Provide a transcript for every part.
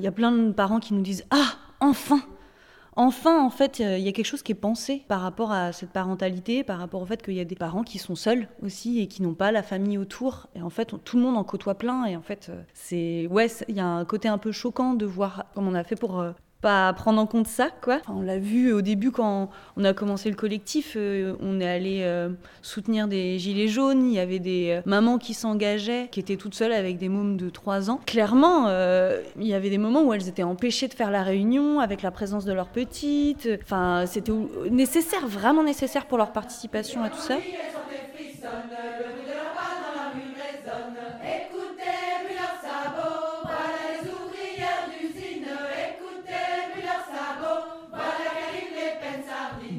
Il y a plein de parents qui nous disent Ah, enfin Enfin, en fait, il y a quelque chose qui est pensé par rapport à cette parentalité, par rapport au fait qu'il y a des parents qui sont seuls aussi et qui n'ont pas la famille autour. Et en fait, tout le monde en côtoie plein. Et en fait, euh, c'est ouais, il y a un côté un peu choquant de voir comme on a fait pour euh, pas prendre en compte ça, quoi. on l'a vu au début quand on a commencé le collectif, euh, on est allé euh, soutenir des gilets jaunes, il y avait des euh, mamans qui s'engageaient, qui étaient toutes seules avec des mômes de 3 ans. Clairement, il y avait des moments où elles étaient empêchées de faire la réunion avec la présence de leurs petites. Enfin, c'était nécessaire, vraiment nécessaire pour leur participation à tout ça.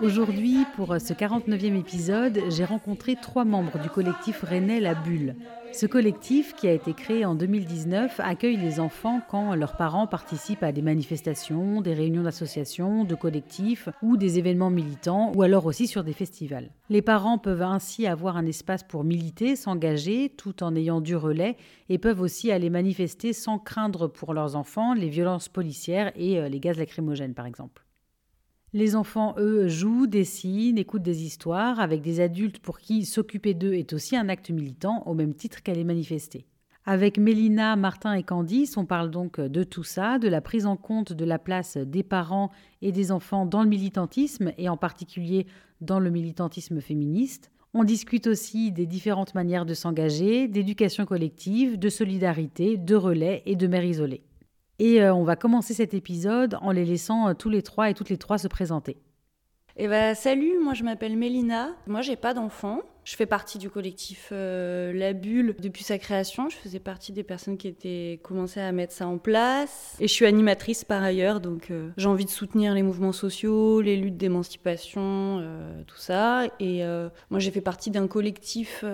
Aujourd'hui, pour ce 49e épisode, j'ai rencontré trois membres du collectif Rennais La Bulle. Ce collectif, qui a été créé en 2019, accueille les enfants quand leurs parents participent à des manifestations, des réunions d'associations, de collectifs ou des événements militants, ou alors aussi sur des festivals. Les parents peuvent ainsi avoir un espace pour militer, s'engager, tout en ayant du relais, et peuvent aussi aller manifester sans craindre pour leurs enfants les violences policières et euh, les gaz lacrymogènes, par exemple. Les enfants, eux, jouent, dessinent, écoutent des histoires avec des adultes pour qui s'occuper d'eux est aussi un acte militant au même titre qu'aller manifester. Avec Mélina, Martin et Candice, on parle donc de tout ça, de la prise en compte de la place des parents et des enfants dans le militantisme et en particulier dans le militantisme féministe. On discute aussi des différentes manières de s'engager, d'éducation collective, de solidarité, de relais et de mères isolées. Et euh, on va commencer cet épisode en les laissant euh, tous les trois et toutes les trois se présenter. Eh ben, salut, moi je m'appelle Mélina. Moi j'ai pas d'enfant. Je fais partie du collectif euh, La Bulle depuis sa création. Je faisais partie des personnes qui étaient commencé à mettre ça en place. Et je suis animatrice par ailleurs, donc euh, j'ai envie de soutenir les mouvements sociaux, les luttes d'émancipation, euh, tout ça. Et moi, j'ai fait partie d'un collectif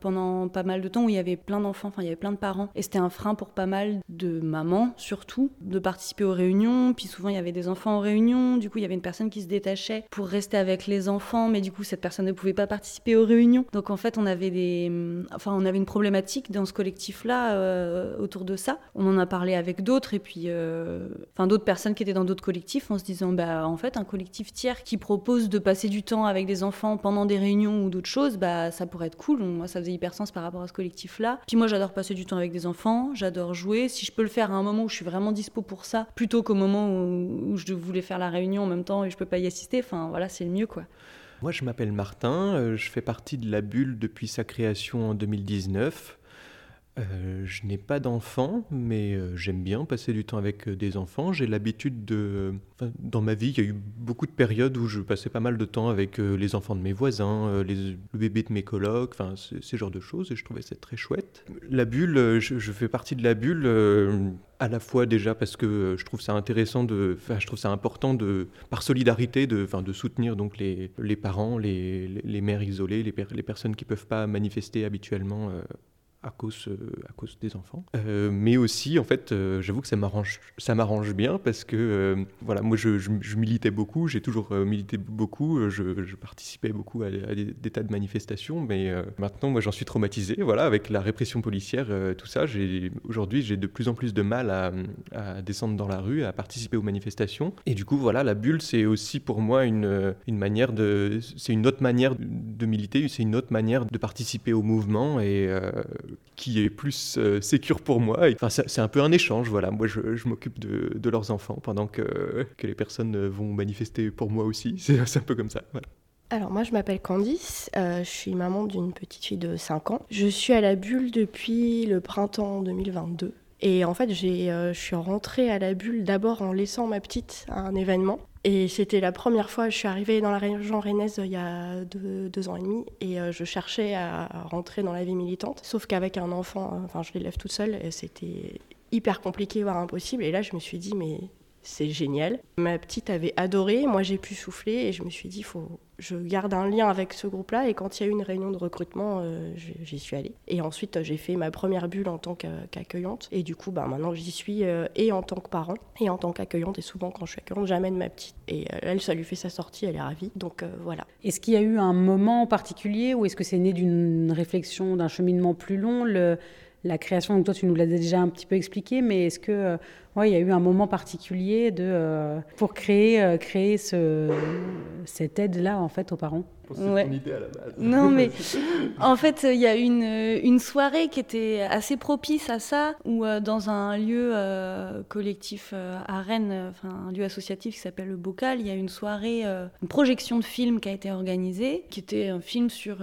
pendant pas mal de temps où il y avait plein d'enfants, enfin il y avait plein de parents. Et c'était un frein pour pas mal de mamans, surtout, de participer aux réunions. Puis souvent, il y avait des enfants en réunion. Du coup, il y avait une personne qui se détachait pour rester avec les enfants, mais du coup, cette personne ne pouvait pas participer aux réunions. Donc en fait, on avait des, enfin, on avait une problématique dans ce collectif-là euh, autour de ça. On en a parlé avec d'autres et puis, euh, enfin, d'autres personnes qui étaient dans d'autres collectifs en se disant, bah, en fait, un collectif tiers qui propose de passer du temps avec des enfants pendant des réunions ou d'autres choses, bah, ça pourrait être cool. Moi, ça faisait hyper sens par rapport à ce collectif-là. Puis moi, j'adore passer du temps avec des enfants, j'adore jouer. Si je peux le faire à un moment où je suis vraiment dispo pour ça, plutôt qu'au moment où, où je voulais faire la réunion en même temps et je peux pas y assister, enfin, voilà, c'est le mieux, quoi. Moi, je m'appelle Martin, euh, je fais partie de la bulle depuis sa création en 2019. Euh, je n'ai pas d'enfants, mais euh, j'aime bien passer du temps avec des enfants. J'ai l'habitude de... dans ma vie, il y a eu beaucoup de périodes où je passais pas mal de temps avec les enfants de mes voisins, les, le bébé de mes colocs, enfin, ces genres de choses, et je trouvais ça très chouette. La bulle, je, fais partie de la bulle à la fois déjà parce que je trouve ça intéressant de, enfin, je trouve ça important de, par solidarité, de, enfin, de soutenir donc les, les parents, les, les, mères isolées, les, les personnes qui peuvent pas manifester habituellement euh, à cause, euh, à cause des enfants. Euh, mais aussi, en fait, euh, j'avoue que ça m'arrange, bien parce que, voilà, moi, je, je, militais beaucoup, j'ai toujours milité beaucoup, je, je, participais beaucoup à, des, tas de manifestations, mais maintenant, moi, j'en suis traumatisé, voilà, avec la répression policière, tout ça. Aujourd'hui, j'ai de plus en plus de mal à, à, descendre dans la rue, à participer aux manifestations. Et du coup, voilà, la bulle, c'est aussi pour moi une, une manière de, c'est une autre manière de militer, c'est une autre manière de participer au mouvement et qui est plus euh, sécure pour moi. Enfin, c'est un peu un échange, voilà. Moi, je, m'occupe de, leurs enfants pendant que, les personnes vont manifester pour moi aussi. C'est un peu comme ça. Alors moi je m'appelle Candice, euh, je suis maman d'une petite fille de 5 ans. Je suis à la bulle depuis le printemps 2022. Et en fait, euh, je suis rentrée à la bulle d'abord en laissant ma petite à un événement. Et c'était la première fois, je suis arrivée dans la région rennaise il y a deux, ans et demi, et euh, je cherchais à rentrer dans la vie militante. Sauf qu'avec un enfant, euh, enfin je l'élève toute seule, c'était hyper compliqué, voire impossible. Et là, je me suis dit, mais c'est génial. Ma petite avait adoré, moi j'ai pu souffler et je me suis dit, faut, je garde un lien avec ce groupe-là. Et quand il y a eu une réunion de recrutement, euh, j'y suis allée. Et ensuite, j'ai fait ma première bulle en tant qu'accueillante. Et du coup, bah, maintenant, j'y suis euh, et en tant que parent et en tant qu'accueillante. Et souvent, quand je suis accueillante, j'amène ma petite. Et euh, elle, ça lui fait sa sortie, elle est ravie. Donc voilà. Est-ce qu'il y a eu un moment particulier ou est-ce que c'est né d'une réflexion, d'un cheminement plus long la création, donc toi tu nous l'as déjà un petit peu expliqué, mais est-ce que ouais, il y a eu un moment particulier de, euh, pour créer, euh, créer ce, cette aide-là en fait aux parents. Non, mais en fait, il y a une, une soirée qui était assez propice à ça, où euh, dans un lieu euh, collectif euh, à Rennes, enfin un lieu associatif qui s'appelle le Bocal, il y a une soirée, une projection de film qui a été organisée, qui était un film sur,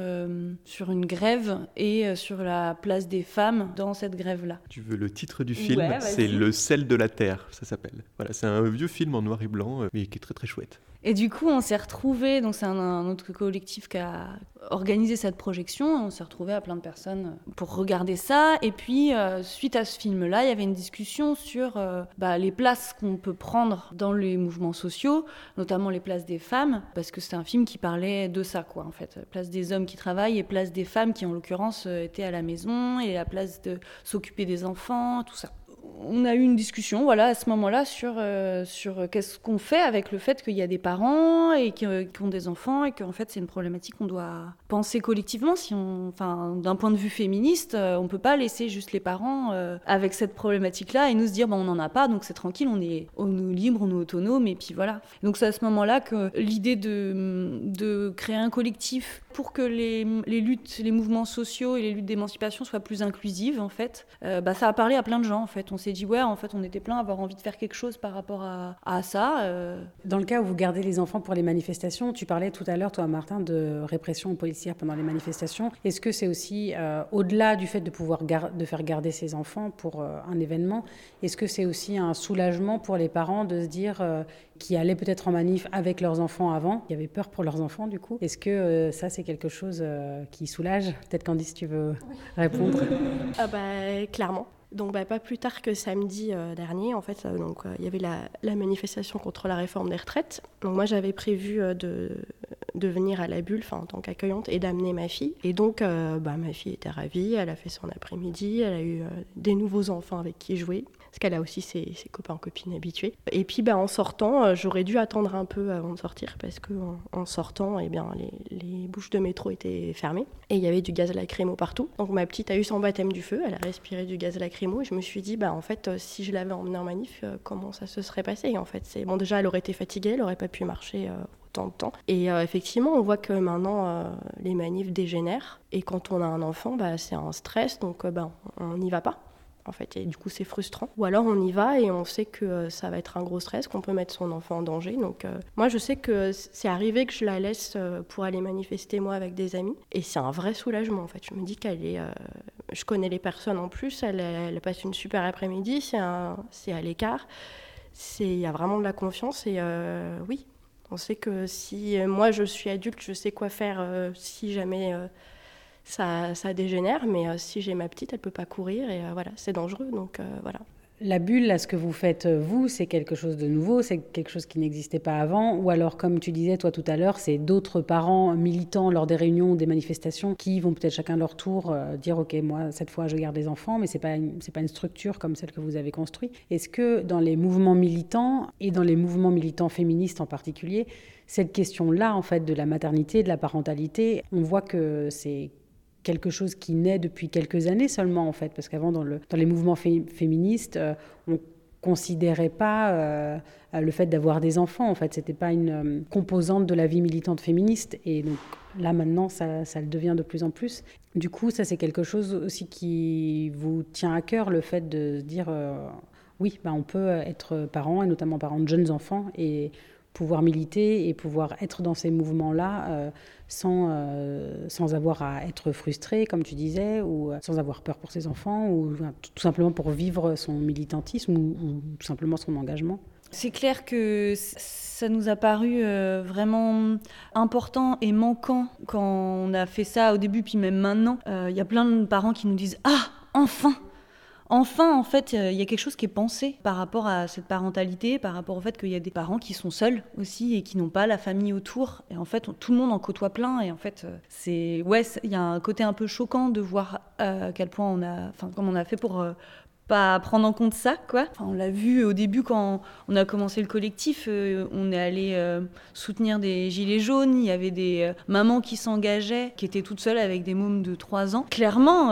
sur une grève et sur la place des femmes dans cette grève-là. Tu veux le titre du film? C'est Le sel de la ça s'appelle. Voilà, c'est un vieux film en noir et blanc, mais qui est très très chouette. Et du coup, on s'est retrouvés, donc c'est un, autre collectif qui a organisé cette projection, on s'est retrouvés à plein de personnes pour regarder ça. Et puis, euh, suite à ce film-là, il y avait une discussion sur euh, bah, les places qu'on peut prendre dans les mouvements sociaux, notamment les places des femmes, parce que c'est un film qui parlait de ça, quoi, en fait. Place des hommes qui travaillent et place des femmes qui, en l'occurrence, euh, étaient à la maison, et la place de s'occuper des enfants, tout ça on a eu une discussion voilà, à ce moment-là sur, euh, sur qu'est-ce qu'on fait avec le fait qu'il y a des parents et qui, ont des enfants et qu'en fait c'est une problématique qu'on doit penser collectivement. Si enfin, d'un point de vue féministe, euh, on ne peut pas laisser juste les parents euh, avec cette problématique-là et nous dire bon, on n'en a pas donc c'est tranquille, on est, on est libre, on est autonome et puis voilà. Donc c'est à ce moment-là que l'idée de, de créer un collectif pour que les, les, luttes, les mouvements sociaux et les luttes d'émancipation soient plus inclusives en fait, bah, ça a parlé à plein de gens en fait. On s'est dit, ouais, en fait, on était plein à avoir envie de faire quelque chose par rapport à, ça. Euh. Dans le cas où vous gardez les enfants pour les manifestations, tu parlais tout à l'heure, toi, Martin, de répression policière pendant les manifestations. Est-ce que c'est aussi, euh, au-delà du fait de pouvoir de faire garder ses enfants pour euh, un événement, est-ce que c'est aussi un soulagement pour les parents de se dire qui allaient peut-être en manif avec leurs enfants avant, qui avaient peur pour leurs enfants du coup. Est-ce que ça c'est quelque chose qui soulage? Peut-être Candice, tu veux répondre Ah bah clairement. Donc bah, pas plus tard que samedi euh, dernier, en fait, euh, donc euh, il y avait la, manifestation contre la réforme des retraites. Donc moi j'avais prévu de, de venir à la bulle, en tant qu'accueillante, et d'amener ma fille. Et donc bah, ma fille était ravie, elle a fait son après-midi, elle a eu des nouveaux enfants avec qui jouer parce qu'elle a aussi ses, copains copines habitués. Et puis bah, en sortant, euh, j'aurais dû attendre un peu avant de sortir parce que en, sortant, eh les, bouches de métro étaient fermées et il y avait du gaz lacrymo partout. Donc ma petite a eu son baptême du feu, elle a respiré du gaz lacrymo et je me suis dit, bah, en fait, euh, si je l'avais emmenée en manif, euh, comment ça se serait passé En fait, bon, déjà, elle aurait été fatiguée, elle n'aurait pas pu marcher. autant de temps. Et effectivement, on voit que maintenant, les manifs dégénèrent. Et quand on a un enfant, bah, c'est un stress, donc on n'y va pas en fait, et du coup c'est frustrant. Ou alors on y va et on sait que euh, ça va être un gros stress, qu'on peut mettre son enfant en danger. Donc euh, moi je sais que c'est arrivé que je la laisse euh, pour aller manifester moi avec des amis, et c'est un vrai soulagement en fait. Je me dis qu'elle est, je connais les personnes en plus, elle, elle passe une super après-midi, c'est à l'écart, il y a vraiment de la confiance et oui. On sait que si moi je suis adulte, je sais quoi faire si jamais ça, dégénère, mais euh, si j'ai ma petite, elle peut pas courir et euh, voilà, c'est dangereux. Donc euh, voilà. La bulle, là, ce que vous faites, vous, c'est quelque chose de nouveau, c'est quelque chose qui n'existait pas avant, ou alors, comme tu disais, toi, tout à l'heure, c'est d'autres parents militants lors des réunions, des manifestations, qui vont peut-être chacun leur tour dire, OK, moi, cette fois, je garde les enfants, mais c'est pas, c'est pas une structure comme celle que vous avez construite. Est-ce que dans les mouvements militants, et dans les mouvements militants féministes en particulier, cette question-là, en fait, de la maternité, de la parentalité, on voit que c'est quelque chose qui naît depuis quelques années seulement, en fait, parce qu'avant, dans, le, dans les mouvements féministes, euh, on considérait pas euh, le fait d'avoir des enfants, en fait, c'était pas une euh, composante de la vie militante féministe, et donc là maintenant, ça, ça, le devient de plus en plus. Du coup, ça c'est quelque chose aussi qui vous tient à cœur, le fait de se dire, oui, bah, on peut être parent, et notamment parent de jeunes enfants, et pouvoir militer et pouvoir être dans ces mouvements-là euh, sans, euh, sans avoir à être frustré, comme tu disais, ou euh, sans avoir peur pour ses enfants, ou tout simplement pour vivre son militantisme ou, tout simplement son engagement. C'est clair que ça nous a paru vraiment important et manquant quand on a fait ça au début, puis même maintenant. Il y a plein de parents qui nous disent Ah, enfin enfin, en fait, il y a quelque chose qui est pensé par rapport à cette parentalité, par rapport au fait qu'il y a des parents qui sont seuls aussi et qui n'ont pas la famille autour. Et en fait, tout le monde en côtoie plein. Et en fait, c'est ouais, il y a un côté un peu choquant de voir à quel point on a, enfin, comme on a fait pour pas prendre en compte ça, quoi. on l'a vu au début quand on a commencé le collectif, euh, on est allé euh, soutenir des gilets jaunes, il y avait des euh, mamans qui s'engageaient, qui étaient toutes seules avec des mômes de 3 ans. Clairement,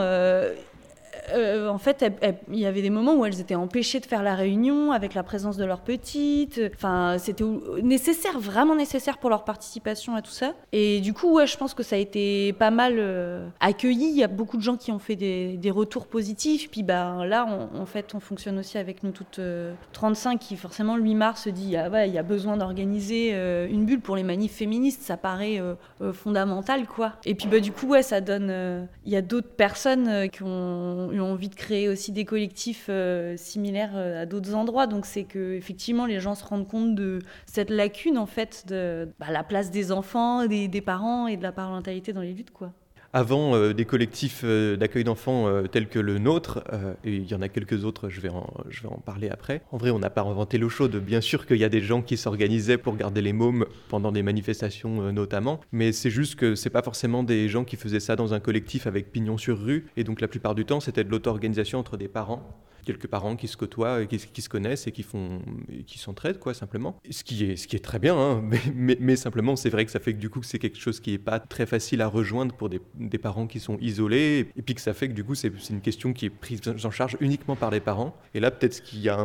euh, en fait, il y avait des moments où elles étaient empêchées de faire la réunion avec la présence de leur petite. Enfin, c'était nécessaire, vraiment nécessaire pour leur participation à tout ça. Et du coup, ouais, je pense que ça a été pas mal euh, accueilli. Il y a beaucoup de gens qui ont fait des, retours positifs. Puis bah, là, en fait, on fonctionne aussi avec nous toutes 35 euh, qui, forcément, le 8 mars, se dit ah, il y a besoin d'organiser une bulle pour les manifs féministes. Ça paraît fondamental, quoi. Et puis, bah, du coup, ouais, ça donne. Il y a d'autres personnes qui ont eu envie de créer aussi des collectifs euh, similaires euh, à d'autres endroits. Donc c'est que effectivement les gens se rendent compte de cette lacune en fait de bah, la place des enfants, des, des, parents et de la parentalité dans les luttes quoi avant euh, des collectifs euh, d'accueil d'enfants euh, tels que le nôtre, et il y en a quelques autres, je vais en, parler après. En vrai, on n'a pas inventé l'eau chaude. Bien sûr qu'il y a des gens qui s'organisaient pour garder les mômes pendant des manifestations notamment, mais c'est juste que c'est pas forcément des gens qui faisaient ça dans un collectif avec pignon sur rue, et donc la plupart du temps, c'était de l'auto-organisation entre des parents quelques parents qui se côtoient, qui, se connaissent et qui font, qui s'entraident quoi simplement. Ce qui est, ce qui est très bien, hein, mais, simplement c'est vrai que ça fait que du coup c'est quelque chose qui est pas très facile à rejoindre pour des, parents qui sont isolés, et puis que ça fait que du coup c'est une question qui est prise en charge uniquement par les parents. Et là peut-être ce qu'il y a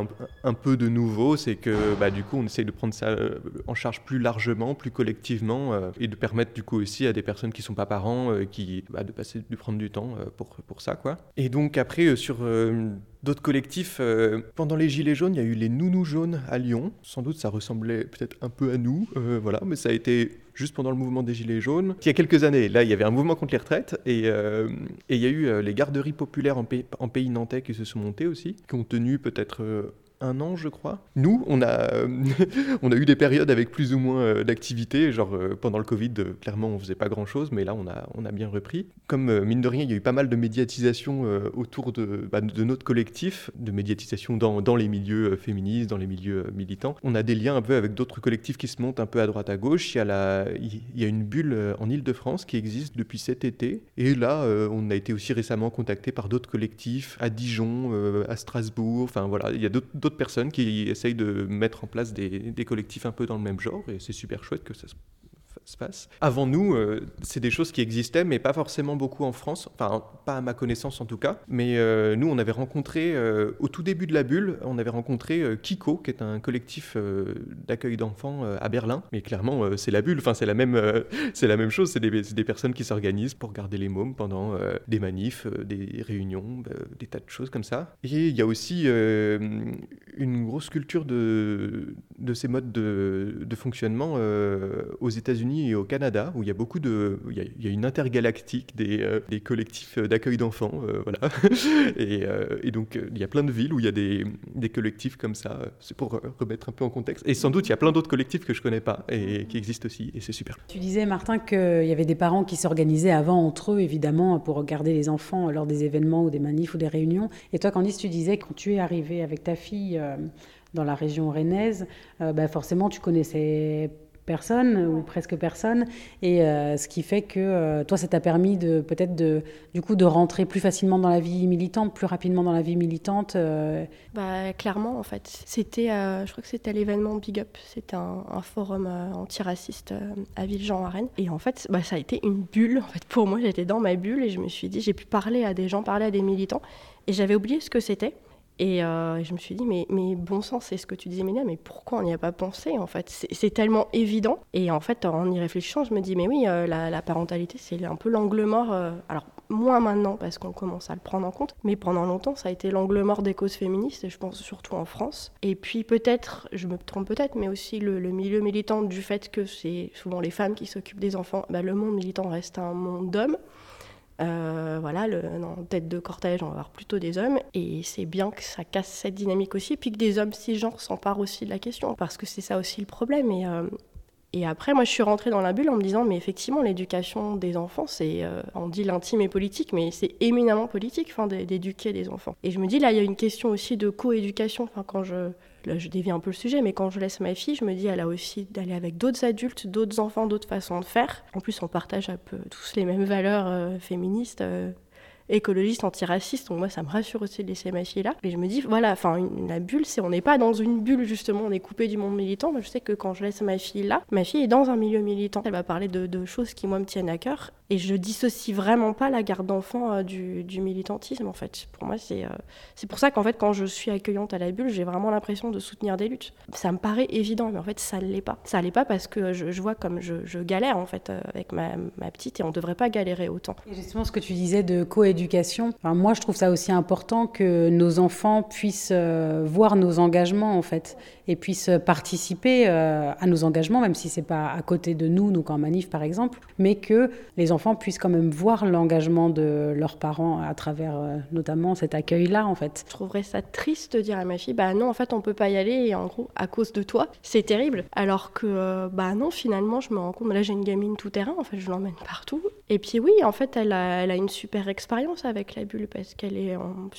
un, peu de nouveau, c'est que bah, du coup on essaye de prendre ça euh, en charge plus largement, plus collectivement, euh, et de permettre du coup aussi à des personnes qui sont pas parents, euh, qui bah, de passer, de prendre du temps pour pour ça quoi. Et donc après sur d'autres collectifs. Euh, pendant les Gilets jaunes, il y a eu les Nounous jaunes à Lyon. Sans doute, ça ressemblait peut-être un peu à nous, euh, voilà, mais ça a été juste pendant le mouvement des Gilets jaunes. Il y a quelques années, là, il y avait un mouvement contre les retraites et, euh, et il y a eu les garderies populaires en, en pays nantais qui se sont montées aussi, qui ont tenu peut-être un an, je crois. Nous, on a, on a eu des périodes avec plus ou moins euh, d'activité. Genre, euh, pendant le Covid, euh, clairement, on faisait pas grand-chose, mais là, on a, on a bien repris. Comme, mine de rien, il y a eu pas mal de médiatisation autour de, bah, de notre collectif, de médiatisation dans, dans les milieux féministes, dans les milieux militants. On a des liens un peu avec d'autres collectifs qui se montent un peu à droite à gauche. Il y a, la, il y a une bulle en Ile-de-France qui existe depuis cet été. Et là, on a été aussi récemment contacté par d'autres collectifs à Dijon, à Strasbourg. Enfin, voilà, il y a d'autres personnes qui essayent de mettre en place des, des collectifs un peu dans le même genre, et c'est super chouette que ça se se passe. Avant nous, euh, c'est des choses qui existaient, mais pas forcément beaucoup en France, enfin pas à ma connaissance en tout cas. Mais euh, nous, on avait rencontré, euh, au tout début de la bulle, on avait rencontré Kiko, qui est un collectif d'accueil d'enfants à Berlin. Mais clairement, c'est la bulle, enfin c'est la même, la même chose, c'est des, personnes qui s'organisent pour garder les mômes pendant des manifs, des réunions, des tas de choses comme ça. Et il y a aussi une grosse culture de, ces modes de, de fonctionnement aux États-Unis et au Canada, où il y a beaucoup de, il y a, une intergalactique des, euh, des collectifs d'accueil d'enfants, euh, voilà. et, euh, donc il y a plein de villes où il y a des, des collectifs comme ça. C'est pour remettre un peu en contexte. Et sans doute il y a plein d'autres collectifs que je connais pas et qui existent aussi, et c'est super. Tu disais Martin qu'il y avait des parents qui s'organisaient avant entre eux, évidemment, pour regarder les enfants lors des événements ou des manifs ou des réunions. Et toi, Candice, tu disais quand tu es arrivé avec ta fille dans la région rennaise, bah forcément tu connaissais personne ou presque personne. Et euh, ce qui fait que euh, toi ça t'a permis de peut-être de du coup de rentrer plus facilement dans la vie militante plus rapidement dans la vie militante euh. bah clairement en fait. C'était je crois que c'était l'événement Big Up. C'était un, forum antiraciste à Villejean à Rennes et en fait bah, ça a été une bulle en fait. Pour moi j'étais dans ma bulle et je me suis dit j'ai pu parler à des gens parler à des militants. Et j'avais oublié ce que c'était euh, et je me suis dit, mais, bon sang, c'est ce que tu disais, Mélia, mais pourquoi on n'y a pas pensé en fait? C'est tellement évident. Et en fait, en y réfléchissant, je me dis, mais oui, euh, la, parentalité, c'est un peu l'angle mort. Euh, alors, moins maintenant, parce qu'on commence à le prendre en compte, mais pendant longtemps, ça a été l'angle mort des causes féministes, et je pense surtout en France. Et puis peut-être, je me trompe peut-être, mais aussi le, milieu militant du fait que c'est souvent les femmes qui s'occupent des enfants. Bah, le monde militant reste un monde d'hommes. Euh, voilà, le, en tête de cortège, on va avoir plutôt des hommes. Et c'est bien que ça casse cette dynamique aussi, puis que des hommes cisgenres s'emparent aussi de la question, parce que c'est ça aussi le problème. Et, euh, Et après, moi, je suis rentrée dans la bulle en me disant, mais effectivement, l'éducation des enfants, c'est, euh, on dit l'intime et politique, mais c'est éminemment politique, enfin, d'éduquer des enfants. Et je me dis, là, il y a une question aussi de coéducation. Enfin, quand je, là, je dévie un peu le sujet, mais quand je laisse ma fille, je me dis, elle a aussi d'aller avec d'autres adultes, d'autres enfants, d'autres façons de faire. En plus, on partage un peu tous les mêmes valeurs euh, féministes. Euh, écologiste, antiraciste. Donc moi, ça me rassure aussi de laisser ma fille là. Mais je me dis, voilà, enfin, la bulle, c'est on n'est pas dans une bulle justement, on est coupé du monde militant. Moi, je sais que quand je laisse ma fille là, ma fille est dans un milieu militant. Elle va parler de, choses qui moi me tiennent à cœur. Et je dissocie vraiment pas la garde d'enfant euh, du, militantisme en fait. Pour moi, c'est euh, c'est pour ça qu'en fait, quand je suis accueillante à la bulle, j'ai vraiment l'impression de soutenir des luttes. Ça me paraît évident, mais en fait, ça ne l'est pas. Ça ne l'est pas parce que je, vois comme je, galère en fait euh, avec ma, ma petite et on ne devrait pas galérer autant. Et justement, ce que tu disais de coéducation, moi, je trouve ça aussi important que nos enfants puissent voir nos engagements en fait et puissent participer à nos engagements, même si c'est pas à côté de nous, nous en manif par exemple, mais que les enfants puissent quand même voir l'engagement de leurs parents à travers euh, notamment cet accueil-là, en fait. Je trouverais ça triste de dire à ma fille, bah non, en fait, on peut pas y aller, et en gros, à cause de toi, c'est terrible. Alors que, euh, bah non, finalement, je me rends compte, là, j'ai une gamine tout terrain, en fait, je l'emmène partout. Et puis oui, en fait, elle a une super expérience avec la bulle, parce qu'elle est, on,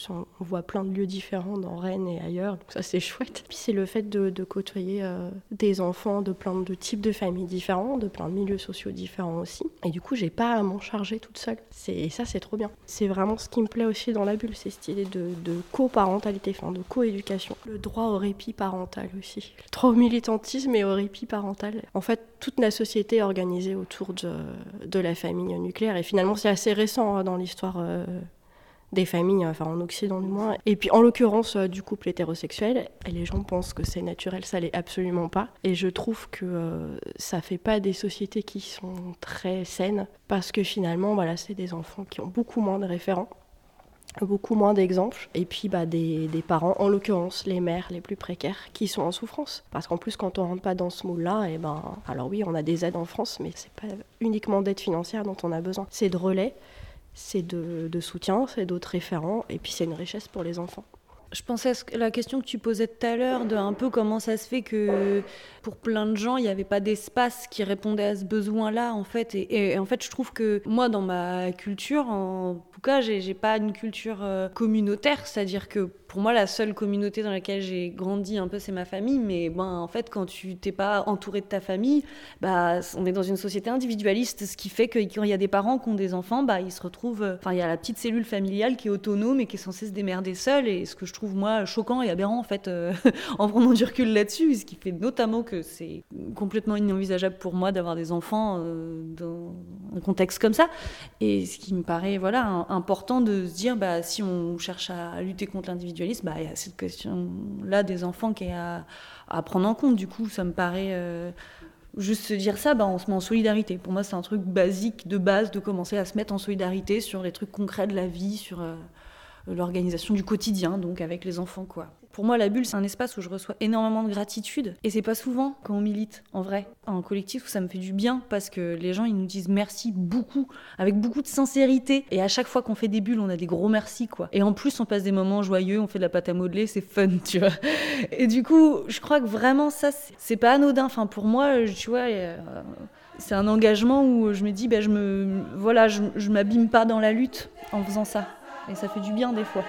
voit plein de lieux différents dans Rennes et ailleurs, donc ça, c'est chouette. Puis c'est le fait de, côtoyer euh, des enfants de plein de types de familles différents, de plein de milieux sociaux différents aussi. Et du coup, j'ai pas à m'en charger toute seule. Et ça, c'est trop bien. C'est vraiment ce qui me plaît aussi dans la bulle, c'est cette idée de, de coparentalité, enfin de coéducation. Le droit au répit parental aussi. Au militantisme et au répit parental. En fait, toute la société est organisée autour de, de la famille nucléaire. Et finalement, c'est assez récent hein, dans l'histoire euh, des familles, enfin en Occident du moins. Et puis en l'occurrence euh, du couple hétérosexuel, et les gens pensent que c'est naturel, ça l'est absolument pas. Et je trouve que euh, ça fait pas des sociétés qui sont très saines, parce que finalement, voilà, c'est des enfants qui ont beaucoup moins de référents beaucoup moins d'exemples, et puis bah, des, des parents, en l'occurrence les mères les plus précaires, qui sont en souffrance. Parce qu'en plus, quand on rentre pas dans ce moule-là, et ben, alors oui, on a des aides en France, mais c'est pas uniquement d'aide financière dont on a besoin. C'est de relais, c'est de, soutien, c'est d'autres référents, et puis c'est une richesse pour les enfants. Je pensais à la question que tu posais tout à l'heure, de un peu comment ça se fait que pour plein de gens, il n'y avait pas d'espace qui répondait à ce besoin-là, en fait. Et, et, en fait, je trouve que moi, dans ma culture, en tout cas, j'ai pas une culture euh, communautaire, c'est-à-dire que pour moi, la seule communauté dans laquelle j'ai grandi un peu, c'est ma famille. Mais ben, en fait, quand tu t'es pas entouré de ta famille, bah, on est dans une société individualiste, ce qui fait que quand il y a des parents qui ont des enfants, bah, ils se retrouvent. Euh, enfin, il y a la petite cellule familiale qui est autonome et qui est censée se démerder seule. Et ce que je trouve, moi, choquant et aberrant, en fait, euh, en prenant du recul là-dessus, ce qui fait notamment que c'est complètement inenvisageable pour moi d'avoir des enfants euh, dans un contexte comme ça. Et ce qui me paraît, voilà, important de se dire, bah, si on cherche à lutter contre l'individualisme, bah, il y a cette question-là des enfants qui est à, à, prendre en compte. Du coup, ça me paraît. Euh, juste se dire ça, bah, on se met en solidarité. Pour moi, c'est un truc basique, de base, de commencer à se mettre en solidarité sur les trucs concrets de la vie, sur euh, l'organisation du quotidien, donc avec les enfants, quoi. Pour moi, la bulle, c'est un espace où je reçois énormément de gratitude. Et c'est pas souvent quand on milite, en vrai, en collectif, où ça me fait du bien parce que les gens, ils nous disent merci beaucoup, avec beaucoup de sincérité. Et à chaque fois qu'on fait des bulles, on a des gros merci, quoi. Et en plus, on passe des moments joyeux, on fait de la pâte à modeler, c'est fun, tu vois. Et du coup, je crois que vraiment, ça, c'est pas anodin. Enfin, pour moi, tu vois. Euh, c'est un engagement où je me dis, ben, je me, voilà, je, je m'abîme pas dans la lutte en faisant ça. Et ça fait du bien des fois.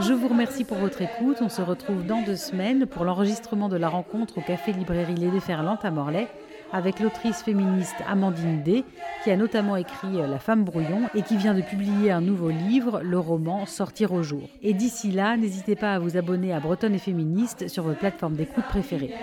Je vous remercie pour votre écoute. On se retrouve dans deux semaines pour l'enregistrement de la rencontre au Café Librairie Les Déferlantes à Morlaix avec l'autrice féministe Amandine D, qui a notamment écrit La femme brouillon et qui vient de publier un nouveau livre, le roman Sortir au jour. Et d'ici là, n'hésitez pas à vous abonner à Bretonne et Féministe sur votre plateforme d'écoute préférée.